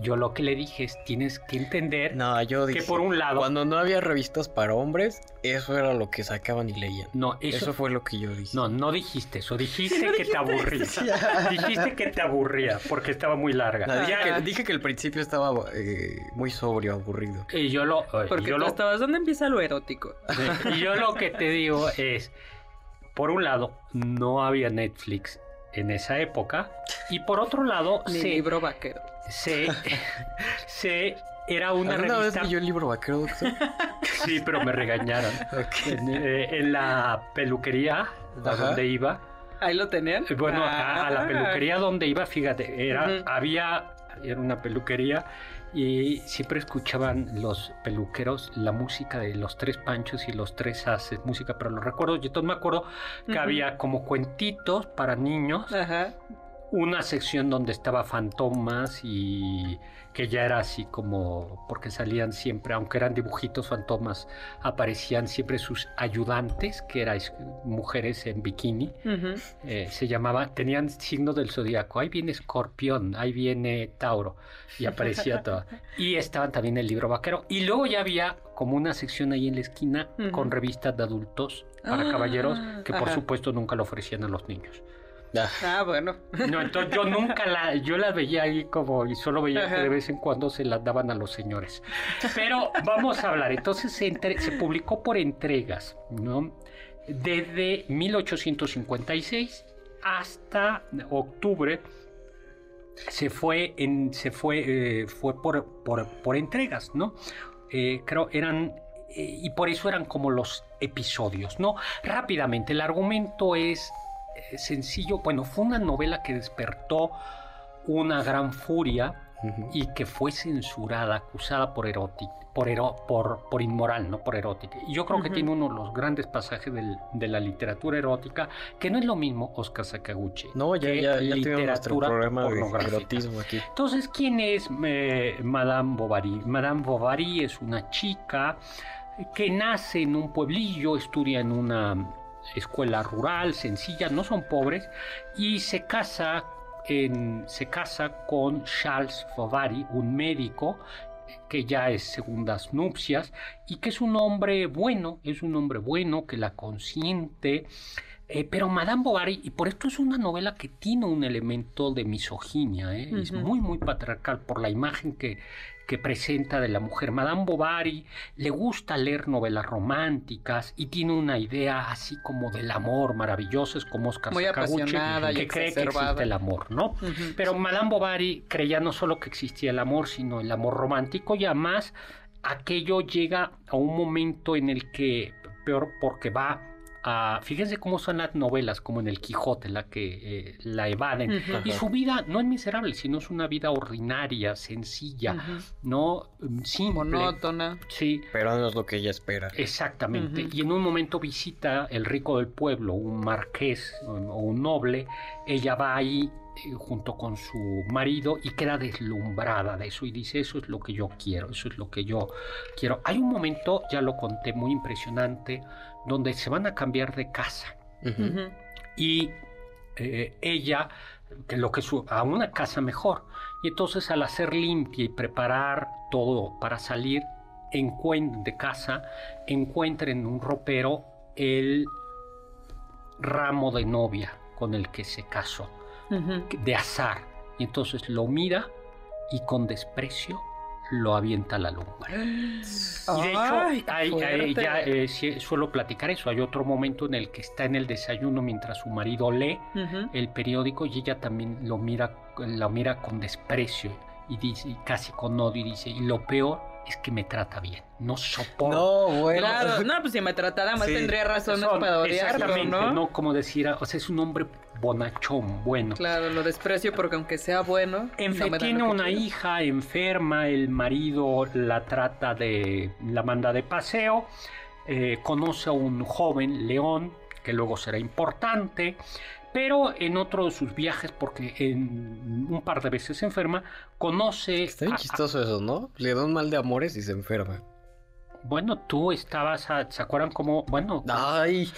yo lo que le dije es, tienes que entender No, yo que por un lado... cuando no había revistas para hombres, eso era lo que sacaban y leían. No, eso, Eso, fue lo que yo dije. No, no dijiste eso. Dijiste que te aburría. dijiste que te aburría porque estaba muy larga. No, dije, que, dije que el principio estaba eh, muy sobrio, aburrido. Y yo lo... eh, Porque yo tú lo- estabas, ¿dónde empieza lo erótico? Y yo lo que te digo es, por un lado, no había Netflix en esa época y por otro lado, Ni se, libro vaquero. Se, se- era una ¿Alguna vez revista... leyó el libro vaquero, doctor? Sí, pero me regañaron. En, eh, en la peluquería a donde iba, Ahí lo tenían. Eh, Bueno, a, a la Ah. peluquería donde iba, fíjate, era, había, era una peluquería y siempre escuchaban los peluqueros la música de los tres panchos y los tres haces música, pero lo recuerdo, yo entonces me acuerdo que había como cuentitos para niños, Ajá. Una sección donde estaba fantomas y que ya era así como porque salían siempre, aunque eran dibujitos fantomas, aparecían siempre sus ayudantes, que eran mujeres en bikini eh, se llamaba, tenían signo del zodiaco. Ahí viene Escorpión, ahí viene Tauro. Y aparecía todo. Y estaban también el libro vaquero. Y luego ya había como una sección ahí en la esquina con revistas de adultos para Ah, caballeros que por ajá. supuesto nunca lo ofrecían a los niños. Ah, Ah, bueno. No, entonces yo nunca la, yo las veía ahí como y solo veía que de vez en cuando se las daban a los señores. Pero vamos a hablar, entonces se, entre- se publicó por entregas, ¿no? Desde 1856 hasta octubre se fue en, se fue, eh, fue por, por, por entregas, ¿no? Eh, creo eran eh, y por eso eran como los episodios, ¿no? Rápidamente, el argumento es sencillo. Bueno, fue una novela que despertó una gran furia y que fue censurada, acusada por erótica, por, ero- por, por inmoral, no por erótica. Y yo creo que tiene uno de los grandes pasajes del- de la literatura erótica, que no es lo mismo Oscar Sakaguchi. No, ya, que ya, ya literatura programa de pornográfica. erotismo aquí. Entonces, ¿quién es eh, Madame Bovary? Madame Bovary es una chica que nace en un pueblillo, estudia en una escuela rural, sencilla, no son pobres, y se casa, en- se casa con Charles Bovary, un médico que ya es segundas nupcias y que es un hombre bueno, es un hombre bueno que la consiente. eh, pero Madame Bovary, y por esto es una novela que tiene un elemento de misoginia, ¿eh? es muy, muy patriarcal por la imagen que, que presenta de la mujer. Madame Bovary le gusta leer novelas románticas y tiene una idea así como del amor maravilloso, es como Oscar Muy Sakaguchi, apasionada y que cree que existe el amor, ¿no? Pero Madame Bovary creía no solo que existía el amor, sino el amor romántico y además aquello llega a un momento en el que, peor porque va a... Fíjense cómo son las novelas, como en El Quijote, la que eh, la evaden. Y su vida no es miserable, sino es una vida ordinaria, sencilla, no Mm, simple. Monótona. Sí, Pero no es lo que ella espera. Exactamente. Y en un momento visita el rico del pueblo, un marqués o un noble. Ella va ahí junto con su marido y queda deslumbrada de eso y dice, eso es lo que yo quiero, eso es lo que yo quiero. Hay un momento, ya lo conté, muy impresionante, donde se van a cambiar de casa. Y eh, ella que lo que su- a una casa mejor. Y entonces al hacer limpia y preparar todo para salir de casa encuentra en un ropero el ramo de novia con el que se casó De azar y entonces lo mira y con desprecio lo avienta a la lumbre. Y de hecho, Ay, qué hay- hay- fuerte. ya eh, suelo platicar eso. Hay otro momento en el que está en el desayuno mientras su marido lee el periódico y ella también lo mira, lo mira con desprecio y dice, y casi con odio y dice, y lo peor es que me trata bien. No soporto. No, bueno. Claro, no, pues si me tratara mal Sí. tendría razones Son- para odiarlo, ¿no? ¿no? Como decir, o sea, es un hombre bonachón, bueno. Claro, lo desprecio porque aunque sea bueno, En no me tiene una quiero. hija enferma, el marido la trata de, la manda de paseo, eh, conoce a un joven león que luego será importante, pero en otro de sus viajes, porque en un par de veces se enferma, conoce... Está bien a- chistoso eso, ¿no? Le da un mal de amores y se enferma. bueno, tú estabas, a- ¿se acuerdan cómo? Bueno, Ay,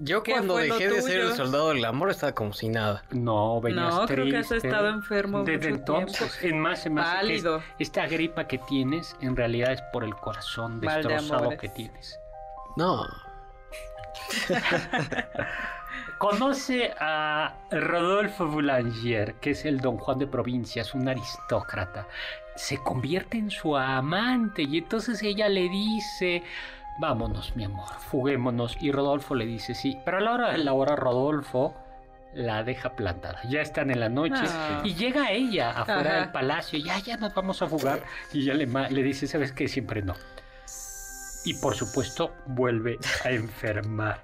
yo ¿Qué cuando dejé de ser el soldado del amor estaba como si nada. no, venías No, creo que has estado enfermo Desde mucho entonces, es más, es- Pálido. esta gripa que tienes en realidad es por el corazón Mal de destrozado amores. que tienes. No. Conoce a Rodolfo Boulanger, que es el don Juan de Provincia, es un aristócrata. Se convierte en su amante y entonces ella le dice, vámonos mi amor, fuguémonos. Y Rodolfo le dice sí, pero a la hora de la hora Rodolfo la deja plantada. Ya están en la noche Ah. y llega ella afuera Ajá. del palacio, ya, ya nos vamos a fugar. Y ella le, le dice, ¿sabes qué? Siempre no. Y por supuesto vuelve a enfermar.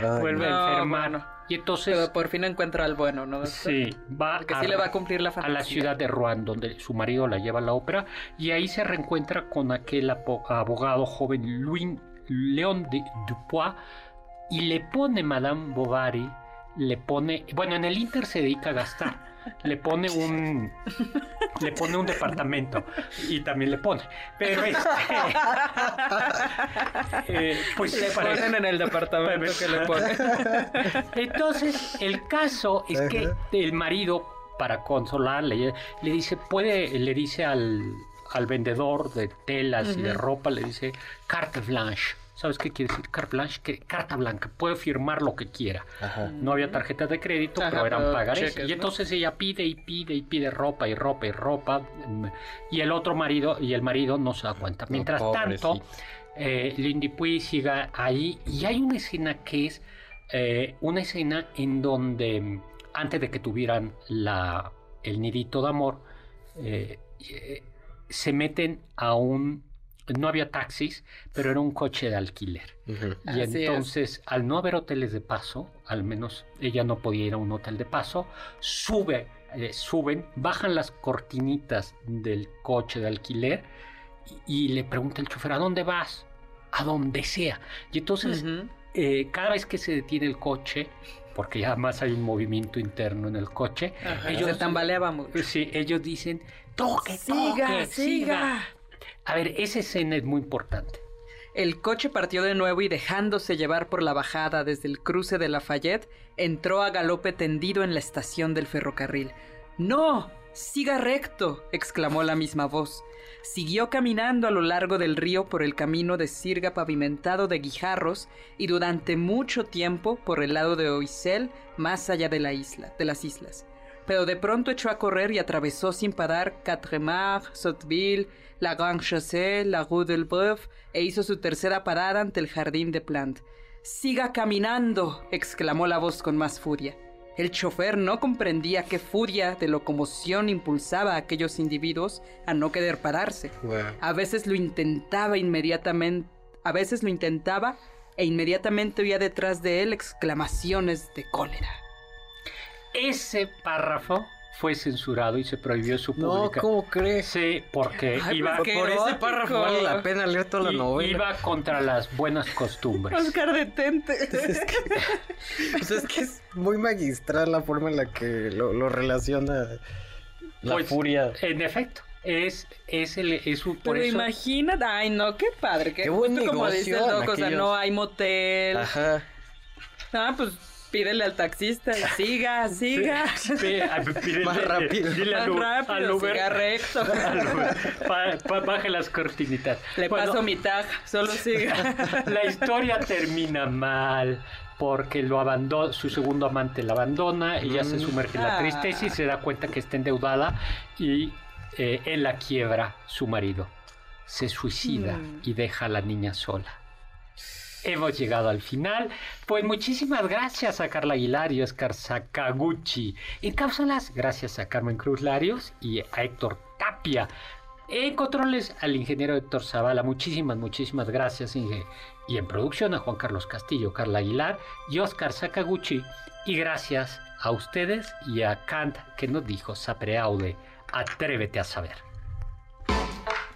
Ay, vuelve no. a enfermar. bueno. Y entonces Pero por fin encuentra al bueno, ¿no? Sí, va Porque sí le va a cumplir la a fantasía. la ciudad de Rouen, donde su marido la lleva a la ópera, y ahí se reencuentra con aquel abogado joven Louis León de Dupois, y le pone Madame Bovary, le pone, bueno, en el Inter se dedica a gastar, le pone un, le pone un departamento, y también le pone, pero este, eh, pues Le ponen en el departamento que le ponen. entonces, el caso es que el marido, para consolarle, le dice, puede, le dice al, al vendedor de telas y de ropa, le dice, carte blanche. ¿Sabes qué quiere decir carte blanche? Que carta blanca, puede firmar lo que quiera. Ajá. No había tarjetas de crédito, Ajá, pero eran pero pagarés. cheques, y ¿no? entonces ella pide y pide y pide ropa y ropa y ropa. mm, Y el otro marido, y el marido no se da cuenta. Mientras tanto, eh, Lindy Puy siga ahí. Y hay una escena que es eh, una escena en donde, mm, antes de que tuvieran la, el nidito de amor, eh, eh, se meten a un no había taxis, pero era un coche de alquiler. Y Así es. entonces, al no haber hoteles de paso, al menos ella no podía ir a un hotel de paso, sube, eh, suben, bajan las cortinitas del coche de alquiler y, y le pregunta el chofer, ¿a dónde vas? A donde sea. Y entonces, eh, cada vez que se detiene el coche, porque ya más hay un movimiento interno en el coche, Ajá, ellos, Se tambaleaba mucho. sí, ellos dicen, toque, Siga, toque, siga. A ver, esa escena es muy importante. El coche partió de nuevo y dejándose llevar por la bajada desde el cruce de Lafayette, entró a galope tendido en la estación del ferrocarril. ¡No! ¡Siga recto! exclamó la misma voz. Siguió caminando a lo largo del río por el camino de sirga pavimentado de guijarros y durante mucho tiempo por el lado de Oisel, más allá de la isla, de las islas. Pero de pronto echó a correr y atravesó sin parar Quatremar, Sotteville, la Grande Chaussée, la Rue del Breuf e hizo su tercera parada ante el jardín de Plant. ¡Siga caminando! exclamó la voz con más furia. El chofer no comprendía qué furia de locomoción impulsaba a aquellos individuos a no querer pararse. A veces lo intentaba inmediatamente, a veces lo intentaba e inmediatamente oía detrás de él exclamaciones de cólera. Ese párrafo fue censurado y se prohibió su No, publicación. ¿cómo crees? Sí, porque Ay, iba, pues qué Por ese párrafo vale la pena leer toda la novela. iba contra las buenas costumbres. Oscar, detente. Pues es que es muy magistral la forma en la que lo, lo relaciona la Pues, furia. En efecto, es, es, el, es un- por Pero eso. imagínate, ay no, qué padre, qué, Qué buen como dice el o sea, no hay motel. Ajá. Ah, pues pídele al taxista y siga, siga. Pe- a- pídele- Más rápido. Dile al, Más U- rápido, al Uber. siga recto. al Uber, pa- pa- baje las cortinitas. Le Bueno, paso mi tag, solo siga. La historia termina mal porque lo abandona, su segundo amante la abandona, ella se sumerge en la Ah. tristeza y se da cuenta que está endeudada y eh, él la quiebra su marido. Se suicida Mm. y deja a la niña sola. Hemos llegado al final. Pues muchísimas gracias a Carla Aguilar y Oscar Sakaguchi. En cápsulas, gracias a Carmen Cruz Larios y a Héctor Tapia. En controles al ingeniero Héctor Zavala. Muchísimas, muchísimas gracias, Inge. Y en producción a Juan Carlos Castillo, Carla Aguilar y Oscar Sakaguchi. Y gracias a ustedes y a Kant que nos dijo Sapere Aude. Atrévete a saber.